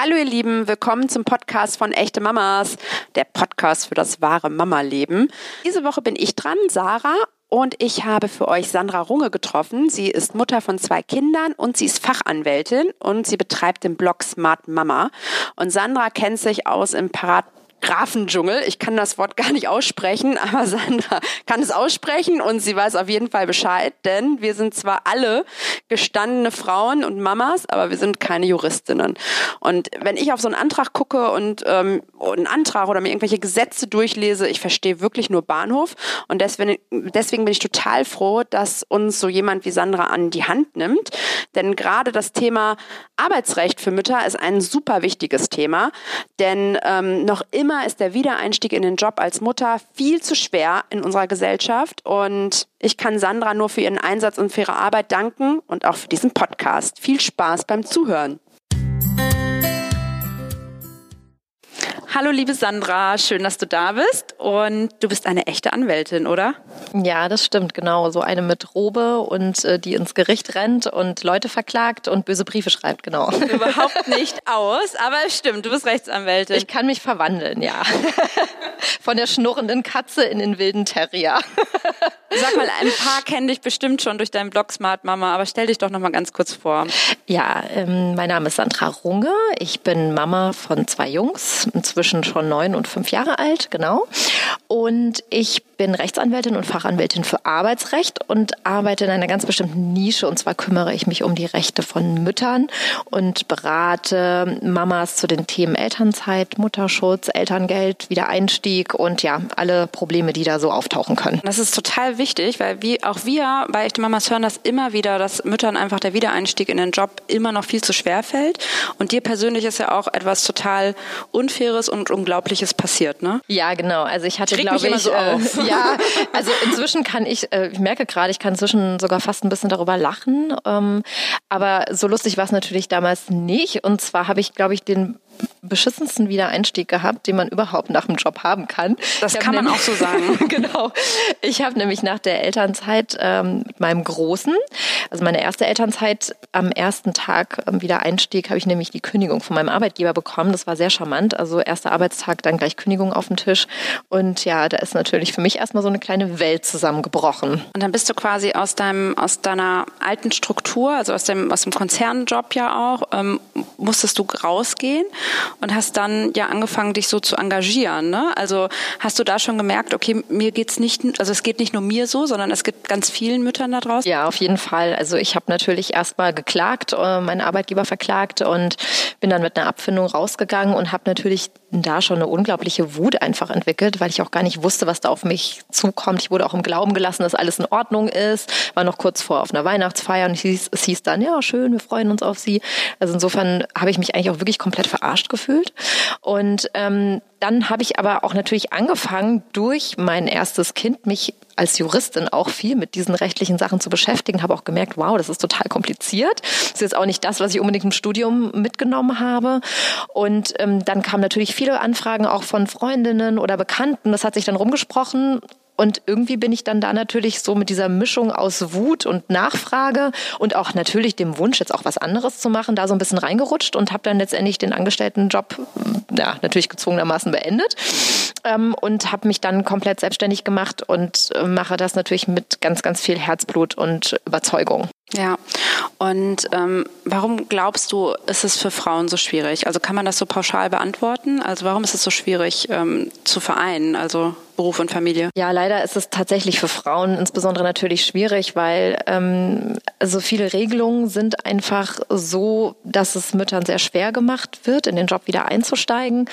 Hallo ihr Lieben, willkommen zum Podcast von Echte Mamas, der Podcast für das wahre Mama-Leben. Diese Woche bin ich dran, Sarah, und ich habe für euch Sandra Runge getroffen. Sie ist Mutter von zwei Kindern und sie ist Fachanwältin und sie betreibt den Blog Smart Mama. Und Sandra kennt sich aus im Parat Grafendschungel. Ich kann das Wort gar nicht aussprechen, aber Sandra kann es aussprechen und sie weiß auf jeden Fall Bescheid, denn wir sind zwar alle gestandene Frauen und Mamas, aber wir sind keine Juristinnen. Und wenn ich auf so einen Antrag gucke und ähm, einen Antrag oder mir irgendwelche Gesetze durchlese, ich verstehe wirklich nur Bahnhof und deswegen, deswegen bin ich total froh, dass uns so jemand wie Sandra an die Hand nimmt, denn gerade das Thema Arbeitsrecht für Mütter ist ein super wichtiges Thema, denn ähm, noch immer immer ist der Wiedereinstieg in den Job als Mutter viel zu schwer in unserer Gesellschaft. Und ich kann Sandra nur für ihren Einsatz und für ihre Arbeit danken und auch für diesen Podcast. Viel Spaß beim Zuhören. Hallo liebe Sandra, schön, dass du da bist und du bist eine echte Anwältin, oder? Ja, das stimmt, genau. So eine mit Robe und äh, die ins Gericht rennt und Leute verklagt und böse Briefe schreibt, genau. Überhaupt nicht aus, aber es stimmt, du bist Rechtsanwältin. Ich kann mich verwandeln, ja. Von der schnurrenden Katze in den wilden Terrier. Sag mal, ein paar kennen dich bestimmt schon durch deinen Blog Smart Mama, aber stell dich doch noch mal ganz kurz vor. Ja, ähm, mein Name ist Sandra Runge. Ich bin Mama von zwei Jungs, inzwischen schon neun und fünf Jahre alt, genau. Und ich bin Rechtsanwältin und Fachanwältin für Arbeitsrecht und arbeite in einer ganz bestimmten Nische. Und zwar kümmere ich mich um die Rechte von Müttern und berate Mamas zu den Themen Elternzeit, Mutterschutz, Elterngeld, Wiedereinstieg und ja, alle Probleme, die da so auftauchen können. Das ist total wichtig, weil wie, auch wir bei Echte Mamas hören das immer wieder, dass Müttern einfach der Wiedereinstieg in den Job immer noch viel zu schwer fällt. Und dir persönlich ist ja auch etwas total Unfaires und Unglaubliches passiert, ne? Ja, genau. Also ich hatte, glaube ich, so äh, ja, also inzwischen kann ich, äh, ich merke gerade, ich kann inzwischen sogar fast ein bisschen darüber lachen. Ähm, aber so lustig war es natürlich damals nicht. Und zwar habe ich, glaube ich, den beschissensten Wiedereinstieg gehabt, den man überhaupt nach dem Job haben kann. Das kann man auch so sagen. genau. Ich habe nämlich nach der Elternzeit ähm, mit meinem Großen, also meine erste Elternzeit, am ersten Tag ähm, Wiedereinstieg, habe ich nämlich die Kündigung von meinem Arbeitgeber bekommen. Das war sehr charmant. Also erster Arbeitstag, dann gleich Kündigung auf dem Tisch. Und ja, da ist natürlich für mich erstmal so eine kleine Welt zusammengebrochen. Und dann bist du quasi aus deinem, aus deiner alten Struktur, also aus dem, aus dem Konzernjob ja auch, ähm, musstest du rausgehen und hast dann ja angefangen, dich so zu engagieren. Ne? Also hast du da schon gemerkt, okay, mir geht's nicht, also es geht nicht nur mir so, sondern es gibt ganz vielen Müttern da draußen? Ja, auf jeden Fall. Also ich habe natürlich erstmal geklagt, äh, meinen Arbeitgeber verklagt und bin dann mit einer Abfindung rausgegangen und habe natürlich da schon eine unglaubliche Wut einfach entwickelt, weil ich auch gar nicht wusste, was da auf mich zukommt. Ich wurde auch im Glauben gelassen, dass alles in Ordnung ist. War noch kurz vor auf einer Weihnachtsfeier und es hieß, es hieß dann, ja, schön, wir freuen uns auf Sie. Also insofern habe ich mich eigentlich auch wirklich komplett verarscht gefühlt. Und ähm, dann habe ich aber auch natürlich angefangen, durch mein erstes Kind mich als Juristin auch viel mit diesen rechtlichen Sachen zu beschäftigen, habe auch gemerkt, wow, das ist total kompliziert. Das ist jetzt auch nicht das, was ich unbedingt im Studium mitgenommen habe. Und ähm, dann kamen natürlich viele Anfragen auch von Freundinnen oder Bekannten. Das hat sich dann rumgesprochen und irgendwie bin ich dann da natürlich so mit dieser Mischung aus Wut und Nachfrage und auch natürlich dem Wunsch, jetzt auch was anderes zu machen, da so ein bisschen reingerutscht und habe dann letztendlich den Angestelltenjob, ja, natürlich gezwungenermaßen beendet ähm, und habe mich dann komplett selbstständig gemacht und äh, mache das natürlich mit ganz, ganz viel Herzblut und Überzeugung. Ja, und ähm, warum glaubst du, ist es für Frauen so schwierig? Also kann man das so pauschal beantworten? Also warum ist es so schwierig ähm, zu vereinen? Also Beruf und Familie? Ja, leider ist es tatsächlich für Frauen insbesondere natürlich schwierig, weil ähm, so viele Regelungen sind einfach so, dass es Müttern sehr schwer gemacht wird, in den Job wieder einzusteigen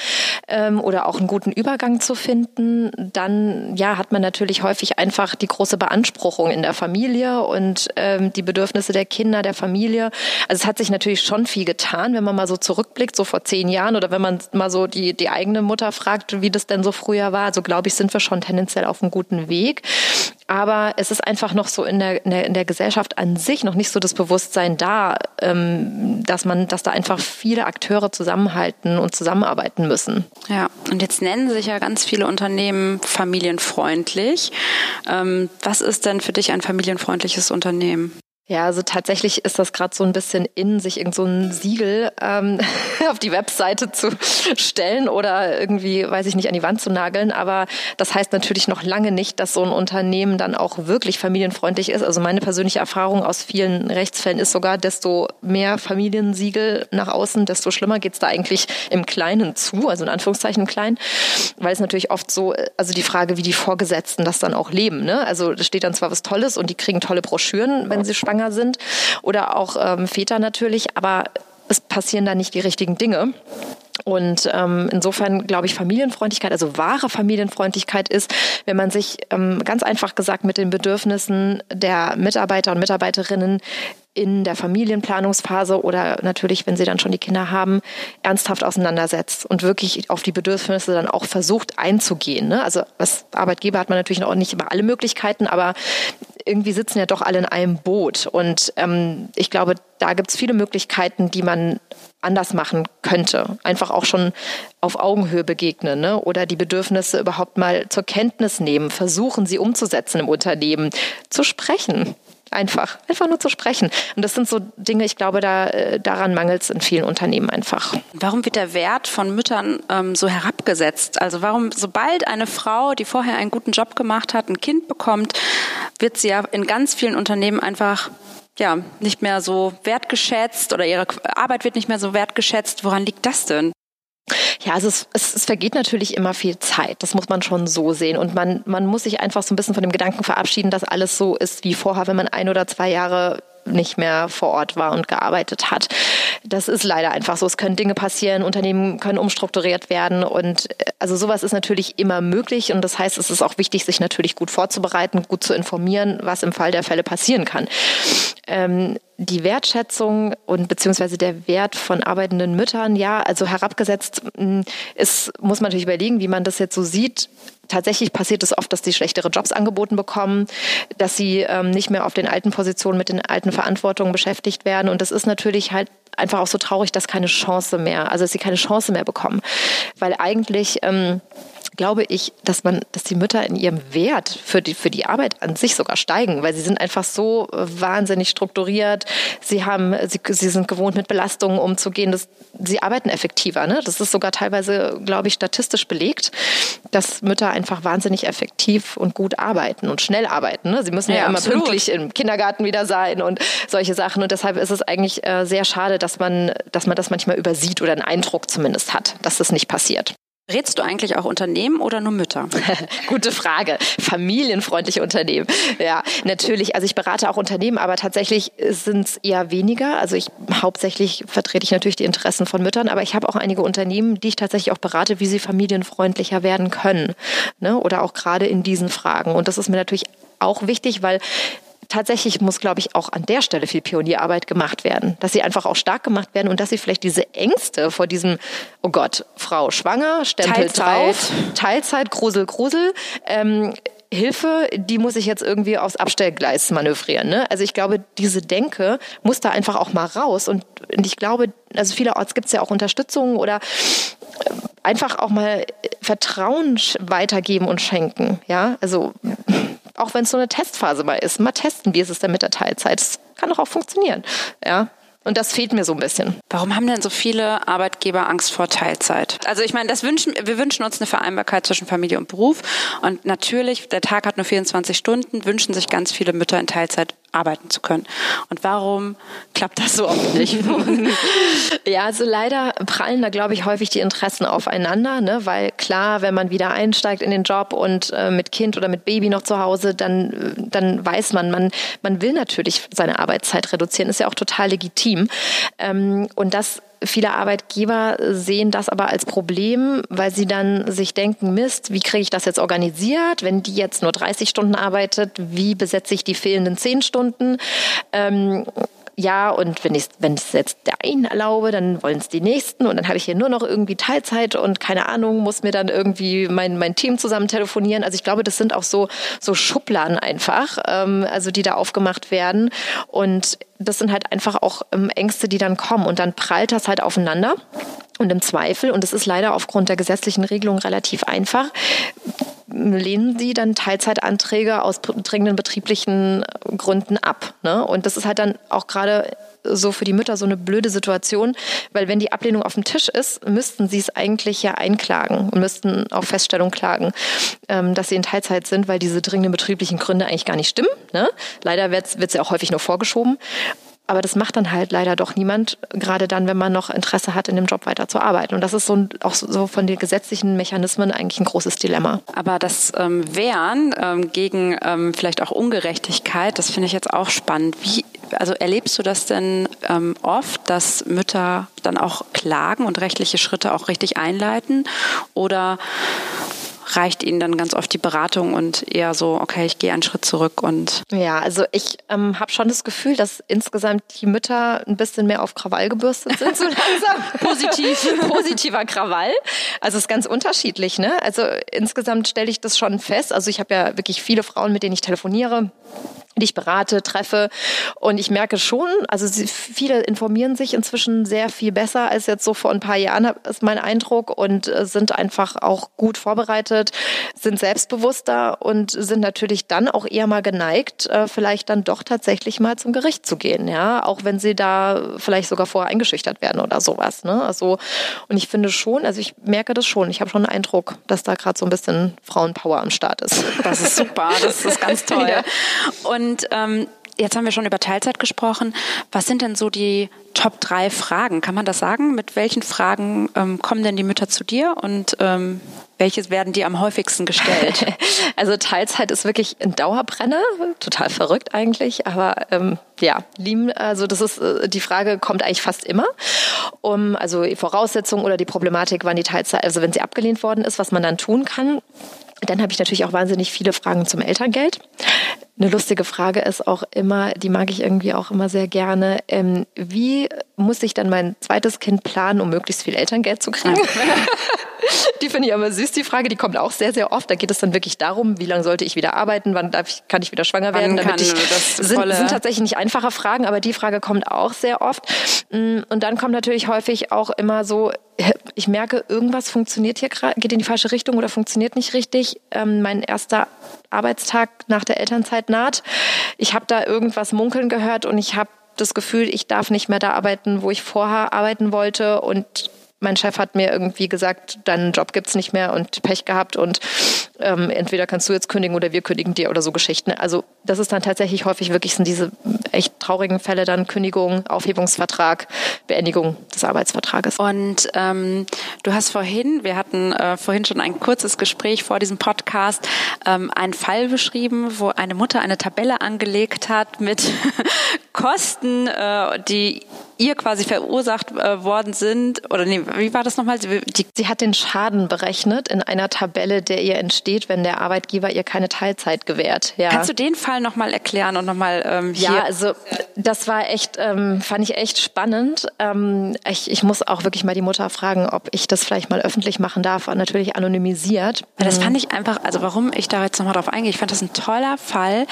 ähm, oder auch einen guten Übergang zu finden. Dann ja, hat man natürlich häufig einfach die große Beanspruchung in der Familie und ähm, die Bedürfnisse der Kinder, der Familie. Also es hat sich natürlich schon viel getan, wenn man mal so zurückblickt, so vor zehn Jahren oder wenn man mal so die, die eigene Mutter fragt, wie das denn so früher war. So glaube ich, sind wir schon tendenziell auf einem guten Weg. Aber es ist einfach noch so in der, in der, in der Gesellschaft an sich noch nicht so das Bewusstsein da, ähm, dass man, dass da einfach viele Akteure zusammenhalten und zusammenarbeiten müssen. Ja, und jetzt nennen sich ja ganz viele Unternehmen familienfreundlich. Ähm, was ist denn für dich ein familienfreundliches Unternehmen? Ja, also tatsächlich ist das gerade so ein bisschen in sich irgend so ein Siegel ähm, auf die Webseite zu stellen oder irgendwie, weiß ich nicht, an die Wand zu nageln. Aber das heißt natürlich noch lange nicht, dass so ein Unternehmen dann auch wirklich familienfreundlich ist. Also meine persönliche Erfahrung aus vielen Rechtsfällen ist sogar, desto mehr Familiensiegel nach außen, desto schlimmer geht's da eigentlich im Kleinen zu, also in Anführungszeichen im Kleinen, weil es natürlich oft so, also die Frage, wie die Vorgesetzten das dann auch leben. Ne? Also da steht dann zwar was Tolles und die kriegen tolle Broschüren, wenn sie schwanger sind oder auch ähm, Väter natürlich, aber es passieren da nicht die richtigen Dinge. Und ähm, insofern glaube ich, Familienfreundlichkeit, also wahre Familienfreundlichkeit ist, wenn man sich ähm, ganz einfach gesagt mit den Bedürfnissen der Mitarbeiter und Mitarbeiterinnen in der Familienplanungsphase oder natürlich, wenn sie dann schon die Kinder haben, ernsthaft auseinandersetzt und wirklich auf die Bedürfnisse dann auch versucht einzugehen. Ne? Also als Arbeitgeber hat man natürlich auch nicht immer alle Möglichkeiten, aber irgendwie sitzen ja doch alle in einem Boot. Und ähm, ich glaube, da gibt es viele Möglichkeiten, die man anders machen könnte. Einfach auch schon auf Augenhöhe begegnen ne? oder die Bedürfnisse überhaupt mal zur Kenntnis nehmen, versuchen sie umzusetzen im Unternehmen, zu sprechen. Einfach, einfach nur zu sprechen. Und das sind so Dinge, ich glaube, da, äh, daran mangelt es in vielen Unternehmen einfach. Warum wird der Wert von Müttern ähm, so herabgesetzt? Also warum, sobald eine Frau, die vorher einen guten Job gemacht hat, ein Kind bekommt, wird sie ja in ganz vielen Unternehmen einfach ja, nicht mehr so wertgeschätzt oder ihre Arbeit wird nicht mehr so wertgeschätzt. Woran liegt das denn? Ja, also es, es, es vergeht natürlich immer viel Zeit. Das muss man schon so sehen. Und man, man muss sich einfach so ein bisschen von dem Gedanken verabschieden, dass alles so ist wie vorher, wenn man ein oder zwei Jahre nicht mehr vor Ort war und gearbeitet hat. Das ist leider einfach so. Es können Dinge passieren, Unternehmen können umstrukturiert werden und äh, also sowas ist natürlich immer möglich und das heißt, es ist auch wichtig, sich natürlich gut vorzubereiten, gut zu informieren, was im Fall der Fälle passieren kann. Ähm, die Wertschätzung und beziehungsweise der Wert von arbeitenden Müttern, ja, also herabgesetzt ist, muss man natürlich überlegen, wie man das jetzt so sieht. Tatsächlich passiert es oft, dass sie schlechtere Jobs angeboten bekommen, dass sie ähm, nicht mehr auf den alten Positionen mit den alten Verantwortungen beschäftigt werden. Und das ist natürlich halt einfach auch so traurig, dass keine Chance mehr, also dass sie keine Chance mehr bekommen. Weil eigentlich ähm, glaube ich, dass man, dass die Mütter in ihrem Wert für die, für die Arbeit an sich sogar steigen, weil sie sind einfach so äh, wahnsinnig strukturiert. Sie haben, sie, sie sind gewohnt, mit Belastungen umzugehen. Das, sie arbeiten effektiver. Ne? Das ist sogar teilweise, glaube ich, statistisch belegt, dass Mütter einfach wahnsinnig effektiv und gut arbeiten und schnell arbeiten. Ne? Sie müssen ja, ja immer absolut. pünktlich im Kindergarten wieder sein und solche Sachen. Und deshalb ist es eigentlich äh, sehr schade, dass man, dass man das manchmal übersieht oder einen Eindruck zumindest hat, dass das nicht passiert. Rätst du eigentlich auch Unternehmen oder nur Mütter? Gute Frage. Familienfreundliche Unternehmen. Ja, natürlich. Also ich berate auch Unternehmen, aber tatsächlich sind es eher weniger. Also ich hauptsächlich vertrete ich natürlich die Interessen von Müttern, aber ich habe auch einige Unternehmen, die ich tatsächlich auch berate, wie sie familienfreundlicher werden können. Ne? Oder auch gerade in diesen Fragen. Und das ist mir natürlich auch wichtig, weil tatsächlich muss, glaube ich, auch an der Stelle viel Pionierarbeit gemacht werden. Dass sie einfach auch stark gemacht werden und dass sie vielleicht diese Ängste vor diesem, oh Gott, Frau schwanger, Stempel Teilzeit. drauf, Teilzeit, Grusel, Grusel, ähm, Hilfe, die muss ich jetzt irgendwie aufs Abstellgleis manövrieren. Ne? Also ich glaube, diese Denke muss da einfach auch mal raus. Und, und ich glaube, also vielerorts gibt es ja auch Unterstützung oder äh, einfach auch mal Vertrauen weitergeben und schenken. Ja, also auch wenn es so eine Testphase mal ist, mal testen, wie ist es denn mit der Teilzeit. Das kann doch auch funktionieren. Ja. Und das fehlt mir so ein bisschen. Warum haben denn so viele Arbeitgeber Angst vor Teilzeit? Also ich meine, das wünschen, wir wünschen uns eine Vereinbarkeit zwischen Familie und Beruf. Und natürlich, der Tag hat nur 24 Stunden, wünschen sich ganz viele Mütter in Teilzeit arbeiten zu können. Und warum klappt das so oft nicht? ja, also leider prallen da, glaube ich, häufig die Interessen aufeinander, ne? weil klar, wenn man wieder einsteigt in den Job und äh, mit Kind oder mit Baby noch zu Hause, dann, äh, dann weiß man, man, man will natürlich seine Arbeitszeit reduzieren, ist ja auch total legitim. Ähm, und das viele Arbeitgeber sehen das aber als Problem, weil sie dann sich denken, Mist, wie kriege ich das jetzt organisiert? Wenn die jetzt nur 30 Stunden arbeitet, wie besetze ich die fehlenden 10 Stunden? Ähm, ja, und wenn ich wenn es jetzt der einen erlaube, dann wollen es die nächsten und dann habe ich hier nur noch irgendwie Teilzeit und keine Ahnung, muss mir dann irgendwie mein, mein Team zusammen telefonieren. Also ich glaube, das sind auch so, so Schubladen einfach, ähm, also die da aufgemacht werden. Und das sind halt einfach auch ähm, Ängste, die dann kommen und dann prallt das halt aufeinander. Und im Zweifel, und das ist leider aufgrund der gesetzlichen Regelung relativ einfach, lehnen sie dann Teilzeitanträge aus dringenden betrieblichen Gründen ab. Ne? Und das ist halt dann auch gerade so für die Mütter so eine blöde Situation, weil wenn die Ablehnung auf dem Tisch ist, müssten sie es eigentlich ja einklagen und müssten auf Feststellung klagen, ähm, dass sie in Teilzeit sind, weil diese dringenden betrieblichen Gründe eigentlich gar nicht stimmen. Ne? Leider wird es ja auch häufig nur vorgeschoben. Aber das macht dann halt leider doch niemand, gerade dann, wenn man noch Interesse hat, in dem Job weiterzuarbeiten. Und das ist so auch so von den gesetzlichen Mechanismen eigentlich ein großes Dilemma. Aber das ähm, Wehren ähm, gegen ähm, vielleicht auch Ungerechtigkeit, das finde ich jetzt auch spannend. Wie, also erlebst du das denn ähm, oft, dass Mütter dann auch klagen und rechtliche Schritte auch richtig einleiten? Oder reicht ihnen dann ganz oft die Beratung und eher so, okay, ich gehe einen Schritt zurück und. Ja, also ich ähm, habe schon das Gefühl, dass insgesamt die Mütter ein bisschen mehr auf Krawall gebürstet sind, so langsam. Positiv. Positiver Krawall. Also es ist ganz unterschiedlich, ne? Also insgesamt stelle ich das schon fest. Also ich habe ja wirklich viele Frauen, mit denen ich telefoniere die ich berate, treffe. Und ich merke schon, also viele informieren sich inzwischen sehr viel besser als jetzt so vor ein paar Jahren, ist mein Eindruck, und äh, sind einfach auch gut vorbereitet, sind selbstbewusster und sind natürlich dann auch eher mal geneigt, äh, vielleicht dann doch tatsächlich mal zum Gericht zu gehen, ja, auch wenn sie da vielleicht sogar vorher eingeschüchtert werden oder sowas. Ne? Also, und ich finde schon, also ich merke das schon, ich habe schon den Eindruck, dass da gerade so ein bisschen Frauenpower am Start ist. Das ist super, das ist ganz toll. Ja. Und und ähm, jetzt haben wir schon über Teilzeit gesprochen. Was sind denn so die Top drei Fragen? Kann man das sagen? Mit welchen Fragen ähm, kommen denn die Mütter zu dir und ähm, welches werden dir am häufigsten gestellt? Also Teilzeit ist wirklich ein Dauerbrenner, total verrückt eigentlich, aber ähm, ja, lieben, also das ist äh, die Frage kommt eigentlich fast immer. Um also die Voraussetzungen oder die Problematik, wann die Teilzeit, also wenn sie abgelehnt worden ist, was man dann tun kann. Dann habe ich natürlich auch wahnsinnig viele Fragen zum Elterngeld. Eine lustige Frage ist auch immer, die mag ich irgendwie auch immer sehr gerne. Ähm, wie muss ich dann mein zweites Kind planen, um möglichst viel Elterngeld zu kriegen? die finde ich aber süß, die Frage. Die kommt auch sehr, sehr oft. Da geht es dann wirklich darum, wie lange sollte ich wieder arbeiten, wann darf ich, kann ich wieder schwanger werden. Damit ich, das sind, sind tatsächlich nicht einfache Fragen, aber die Frage kommt auch sehr oft. Mm, und dann kommt natürlich häufig auch immer so, ich merke, irgendwas funktioniert hier gerade, geht in die falsche Richtung oder funktioniert nicht richtig. Ähm, mein erster Arbeitstag nach der Elternzeit naht. Ich habe da irgendwas munkeln gehört und ich habe das Gefühl, ich darf nicht mehr da arbeiten, wo ich vorher arbeiten wollte und mein Chef hat mir irgendwie gesagt, deinen Job gibt's nicht mehr und Pech gehabt und ähm, entweder kannst du jetzt kündigen oder wir kündigen dir oder so Geschichten. Also das ist dann tatsächlich häufig wirklich sind diese echt traurigen Fälle dann Kündigung, Aufhebungsvertrag, Beendigung des Arbeitsvertrages. Und ähm, du hast vorhin, wir hatten äh, vorhin schon ein kurzes Gespräch vor diesem Podcast, ähm, einen Fall beschrieben, wo eine Mutter eine Tabelle angelegt hat mit Kosten, äh, die ihr quasi verursacht äh, worden sind, oder nee, wie war das nochmal? Sie, sie hat den Schaden berechnet in einer Tabelle, der ihr entsteht, wenn der Arbeitgeber ihr keine Teilzeit gewährt. Ja. Kannst du den Fall nochmal erklären und nochmal ähm, hier? Ja, also das war echt, ähm, fand ich echt spannend. Ähm, ich, ich muss auch wirklich mal die Mutter fragen, ob ich das vielleicht mal öffentlich machen darf, natürlich anonymisiert. Das fand ich einfach, also warum ich da jetzt nochmal drauf eingehe, ich fand das ein toller Fall,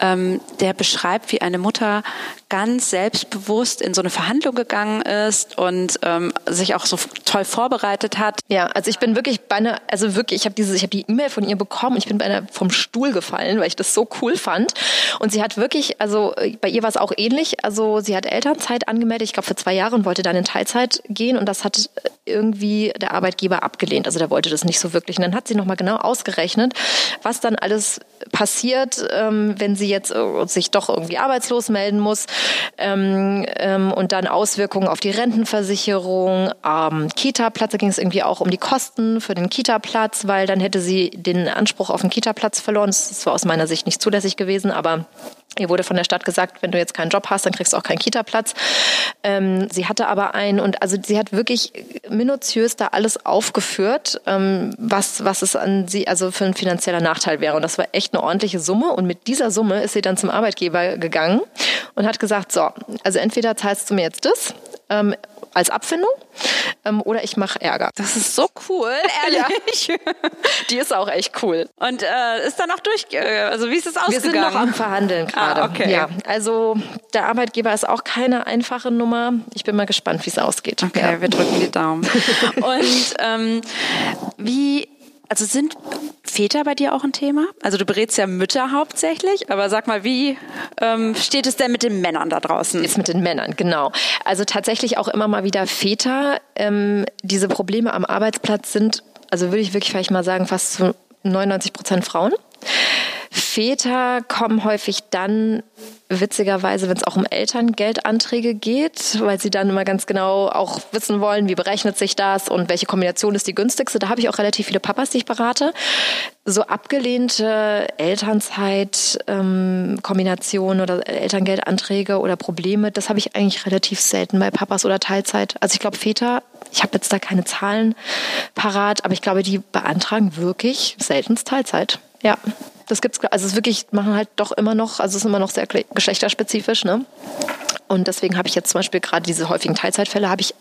ähm, der beschreibt, wie eine Mutter ganz selbstbewusst in so eine Verhandlung gegangen ist und ähm, sich auch so toll vorbereitet hat. Ja, also ich bin wirklich bei einer, also wirklich, ich habe diese, ich habe die E-Mail von ihr bekommen. Ich bin bei einer vom Stuhl gefallen, weil ich das so cool fand. Und sie hat wirklich, also bei ihr war es auch ähnlich. Also sie hat Elternzeit angemeldet, ich glaube für zwei Jahre und wollte dann in Teilzeit gehen und das hat irgendwie der Arbeitgeber abgelehnt. Also der wollte das nicht so wirklich. Und dann hat sie nochmal genau ausgerechnet, was dann alles passiert, ähm, wenn sie jetzt äh, sich doch irgendwie arbeitslos melden muss ähm, ähm, und dann Auswirkungen auf die Rentenversicherung, Kita-Platz, da ging es irgendwie auch um die Kosten für den Kita-Platz, weil dann hätte sie den Anspruch auf den Kita-Platz verloren. Das war aus meiner Sicht nicht zulässig gewesen, aber Ihr wurde von der Stadt gesagt, wenn du jetzt keinen Job hast, dann kriegst du auch keinen Kita-Platz. Ähm, sie hatte aber einen und also sie hat wirklich minutiös da alles aufgeführt, ähm, was, was es an sie also für ein finanzieller Nachteil wäre. Und das war echt eine ordentliche Summe. Und mit dieser Summe ist sie dann zum Arbeitgeber gegangen und hat gesagt, so, also entweder zahlst du mir jetzt das ähm, als Abfindung ähm, oder ich mache Ärger. Das ist so cool, ehrlich. Ja. Die ist auch echt cool. Und äh, ist dann noch durch, äh, also wie ist es ausgegangen? Wir sind noch am Verhandeln gerade. Ah, okay. Ja, also der Arbeitgeber ist auch keine einfache Nummer. Ich bin mal gespannt, wie es ausgeht. Okay, ja. wir drücken die Daumen. Und ähm, wie also sind Väter bei dir auch ein Thema? Also du berätst ja Mütter hauptsächlich, aber sag mal, wie ähm, steht es denn mit den Männern da draußen? Jetzt mit den Männern, genau. Also tatsächlich auch immer mal wieder Väter. Ähm, diese Probleme am Arbeitsplatz sind, also würde ich wirklich vielleicht mal sagen, fast zu 99 Prozent Frauen. Väter kommen häufig dann, witzigerweise, wenn es auch um Elterngeldanträge geht, weil sie dann immer ganz genau auch wissen wollen, wie berechnet sich das und welche Kombination ist die günstigste. Da habe ich auch relativ viele Papas, die ich berate. So abgelehnte Elternzeit-Kombinationen ähm, oder Elterngeldanträge oder Probleme, das habe ich eigentlich relativ selten bei Papas oder Teilzeit. Also ich glaube, Väter, ich habe jetzt da keine Zahlen parat, aber ich glaube, die beantragen wirklich seltenst Teilzeit. Ja. Das gibt's, also es ist wirklich, machen halt doch immer noch, also es ist immer noch sehr geschlechterspezifisch, ne? Und deswegen habe ich jetzt zum Beispiel gerade diese häufigen Teilzeitfälle, habe ich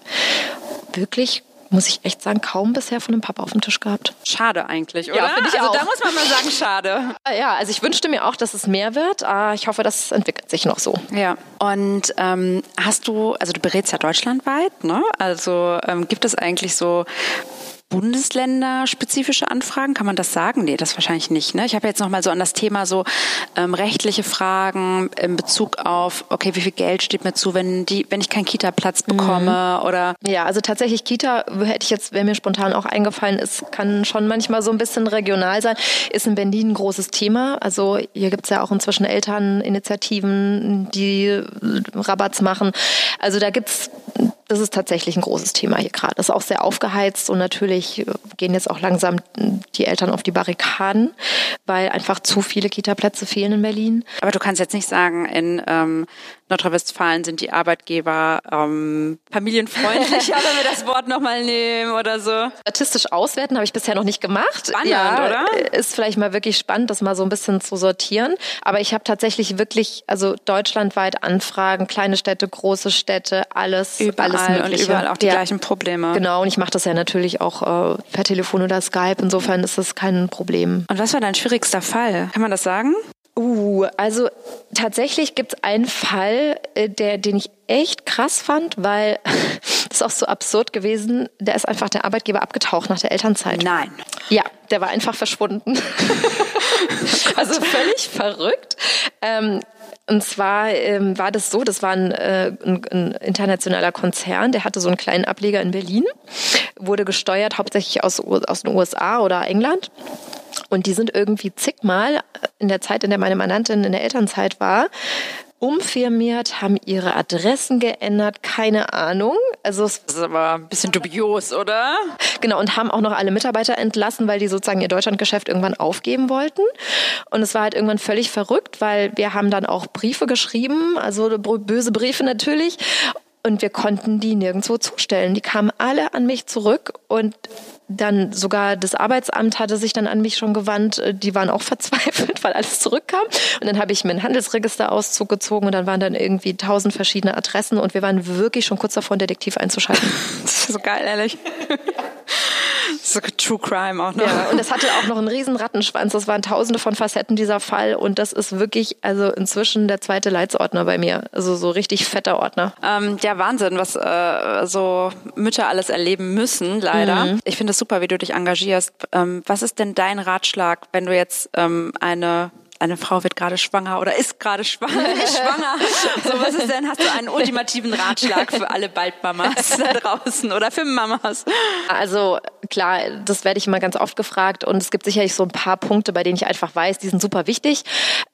wirklich muss ich echt sagen, kaum bisher von einem Papa auf dem Tisch gehabt. Schade eigentlich, oder? Ja, finde ich also auch. da muss man mal sagen, schade. Ja, also ich wünschte mir auch, dass es mehr wird. Ich hoffe, das entwickelt sich noch so. Ja. Und ähm, hast du, also du berätst ja deutschlandweit, ne? Also ähm, gibt es eigentlich so bundesländerspezifische Anfragen? Kann man das sagen? Nee, das wahrscheinlich nicht. Ne? Ich habe jetzt noch mal so an das Thema so ähm, rechtliche Fragen in Bezug auf, okay, wie viel Geld steht mir zu, wenn die, wenn ich keinen Kita-Platz bekomme mhm. oder? Ja, also tatsächlich Kita hätte ich jetzt, wäre mir spontan auch eingefallen, es kann schon manchmal so ein bisschen regional sein. Ist in Berlin ein großes Thema. Also hier gibt es ja auch inzwischen Elterninitiativen, die Rabatts machen. Also da gibt's das ist tatsächlich ein großes Thema hier gerade. Das ist auch sehr aufgeheizt und natürlich gehen jetzt auch langsam die Eltern auf die Barrikaden, weil einfach zu viele Kita-Plätze fehlen in Berlin. Aber du kannst jetzt nicht sagen, in ähm, Nordrhein-Westfalen sind die Arbeitgeber ähm, familienfreundlicher, wenn wir das Wort nochmal nehmen oder so. Statistisch auswerten habe ich bisher noch nicht gemacht. Spannend, ja, oder? Ist vielleicht mal wirklich spannend, das mal so ein bisschen zu sortieren. Aber ich habe tatsächlich wirklich, also deutschlandweit Anfragen, kleine Städte, große Städte, alles, überall alles Mögliche. Und überall auch die ja. gleichen Probleme. Genau, und ich mache das ja natürlich auch äh, per Telefon oder Skype. Insofern ist das kein Problem. Und was war dein schwierigster Fall? Kann man das sagen? Uh, also tatsächlich gibt es einen Fall, äh, der, den ich echt krass fand, weil das ist auch so absurd gewesen. Der ist einfach der Arbeitgeber abgetaucht nach der Elternzeit. Nein. Ja, der war einfach verschwunden. also völlig verrückt. Ähm, und zwar ähm, war das so, das war ein, äh, ein, ein, internationaler Konzern, der hatte so einen kleinen Ableger in Berlin, wurde gesteuert hauptsächlich aus, aus den USA oder England. Und die sind irgendwie zigmal in der Zeit, in der meine Mandantin in der Elternzeit war, umfirmiert, haben ihre Adressen geändert, keine Ahnung. Also es ist aber ein bisschen dubios, oder? Genau, und haben auch noch alle Mitarbeiter entlassen, weil die sozusagen ihr Deutschlandgeschäft irgendwann aufgeben wollten. Und es war halt irgendwann völlig verrückt, weil wir haben dann auch Briefe geschrieben, also böse Briefe natürlich. Und wir konnten die nirgendwo zustellen. Die kamen alle an mich zurück und dann sogar das Arbeitsamt hatte sich dann an mich schon gewandt. Äh, die waren auch verzweifelt, weil alles zurückkam. Und dann habe ich mir einen Handelsregisterauszug gezogen und dann waren dann irgendwie tausend verschiedene Adressen und wir waren wirklich schon kurz davor, einen Detektiv einzuschalten. so geil, ehrlich. So True Crime auch noch. Ja, und es hatte auch noch einen riesen Rattenschwanz. Das waren tausende von Facetten dieser Fall und das ist wirklich also inzwischen der zweite Leitsordner bei mir. Also so richtig fetter Ordner. Ähm, ja, Wahnsinn, was äh, so Mütter alles erleben müssen, leider. Mhm. Ich finde es super, wie du dich engagierst. Ähm, was ist denn dein Ratschlag, wenn du jetzt ähm, eine eine Frau wird gerade schwanger oder ist gerade schwanger, schwanger. So, was ist denn? Hast du einen ultimativen Ratschlag für alle Baldmamas da draußen oder für Mamas? Also klar, das werde ich immer ganz oft gefragt und es gibt sicherlich so ein paar Punkte, bei denen ich einfach weiß, die sind super wichtig.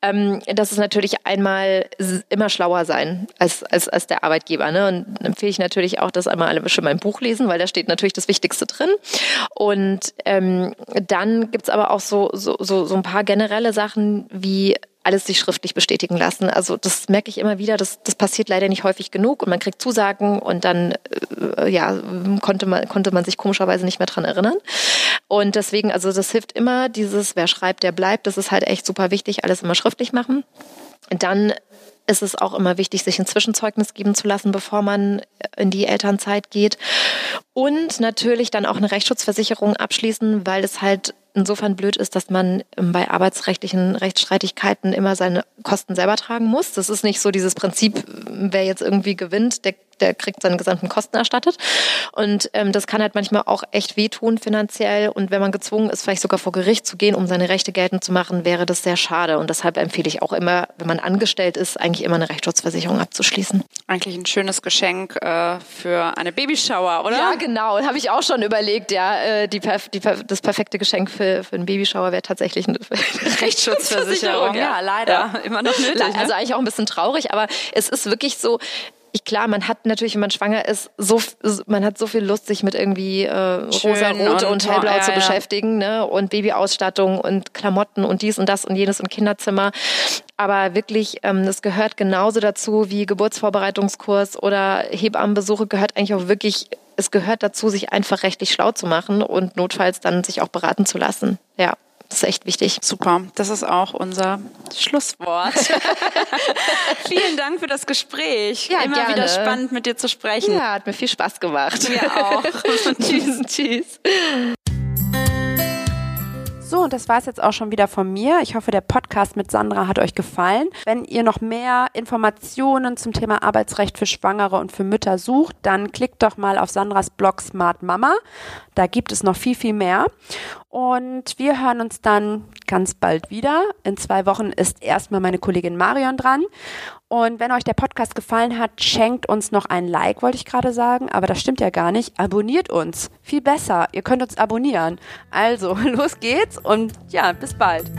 Ähm, das ist natürlich einmal immer schlauer sein als, als, als der Arbeitgeber. Ne? Und empfehle ich natürlich auch, dass einmal alle schon mein Buch lesen, weil da steht natürlich das Wichtigste drin. Und ähm, dann gibt's aber auch so, so, so, so ein paar generelle Sachen, wie alles sich schriftlich bestätigen lassen. Also das merke ich immer wieder, das, das passiert leider nicht häufig genug und man kriegt Zusagen und dann äh, ja, konnte, man, konnte man sich komischerweise nicht mehr dran erinnern. Und deswegen, also das hilft immer, dieses, wer schreibt, der bleibt, das ist halt echt super wichtig, alles immer schriftlich machen. Dann ist es auch immer wichtig, sich ein Zwischenzeugnis geben zu lassen, bevor man in die Elternzeit geht. Und natürlich dann auch eine Rechtsschutzversicherung abschließen, weil es halt insofern blöd ist, dass man ähm, bei arbeitsrechtlichen Rechtsstreitigkeiten immer seine Kosten selber tragen muss. Das ist nicht so dieses Prinzip, wer jetzt irgendwie gewinnt, der, der kriegt seine gesamten Kosten erstattet. Und ähm, das kann halt manchmal auch echt wehtun finanziell. Und wenn man gezwungen ist, vielleicht sogar vor Gericht zu gehen, um seine Rechte geltend zu machen, wäre das sehr schade. Und deshalb empfehle ich auch immer, wenn man angestellt ist, eigentlich immer eine Rechtsschutzversicherung abzuschließen. Eigentlich ein schönes Geschenk äh, für eine Babyshower, oder? Ja, genau. Habe ich auch schon überlegt. Ja, äh, die, die, das perfekte Geschenk für für, einen Babyshower wäre tatsächlich eine Rechtsschutzversicherung. Ja, leider. Ja. Immer noch nötig. Ne? Also eigentlich auch ein bisschen traurig, aber es ist wirklich so, ich, klar, man hat natürlich, wenn man schwanger ist, so, man hat so viel Lust, sich mit irgendwie äh, rosa, rote und, und hellblau ja, zu beschäftigen, ne? Und Babyausstattung und Klamotten und dies und das und jenes und Kinderzimmer. Aber wirklich, ähm, das gehört genauso dazu wie Geburtsvorbereitungskurs oder Hebammenbesuche gehört eigentlich auch wirklich es gehört dazu, sich einfach rechtlich schlau zu machen und notfalls dann sich auch beraten zu lassen. Ja. Das ist echt wichtig. Super. Das ist auch unser Schlusswort. Vielen Dank für das Gespräch. Ja, Immer gerne. wieder spannend mit dir zu sprechen. Ja, hat mir viel Spaß gemacht. Mir auch. tschüss. Tschüss. So, und das war es jetzt auch schon wieder von mir. Ich hoffe, der Podcast mit Sandra hat euch gefallen. Wenn ihr noch mehr Informationen zum Thema Arbeitsrecht für Schwangere und für Mütter sucht, dann klickt doch mal auf Sandras Blog Smart Mama. Da gibt es noch viel, viel mehr. Und wir hören uns dann ganz bald wieder. In zwei Wochen ist erstmal meine Kollegin Marion dran. Und wenn euch der Podcast gefallen hat, schenkt uns noch ein Like, wollte ich gerade sagen. Aber das stimmt ja gar nicht. Abonniert uns. Viel besser. Ihr könnt uns abonnieren. Also, los geht's und ja, bis bald.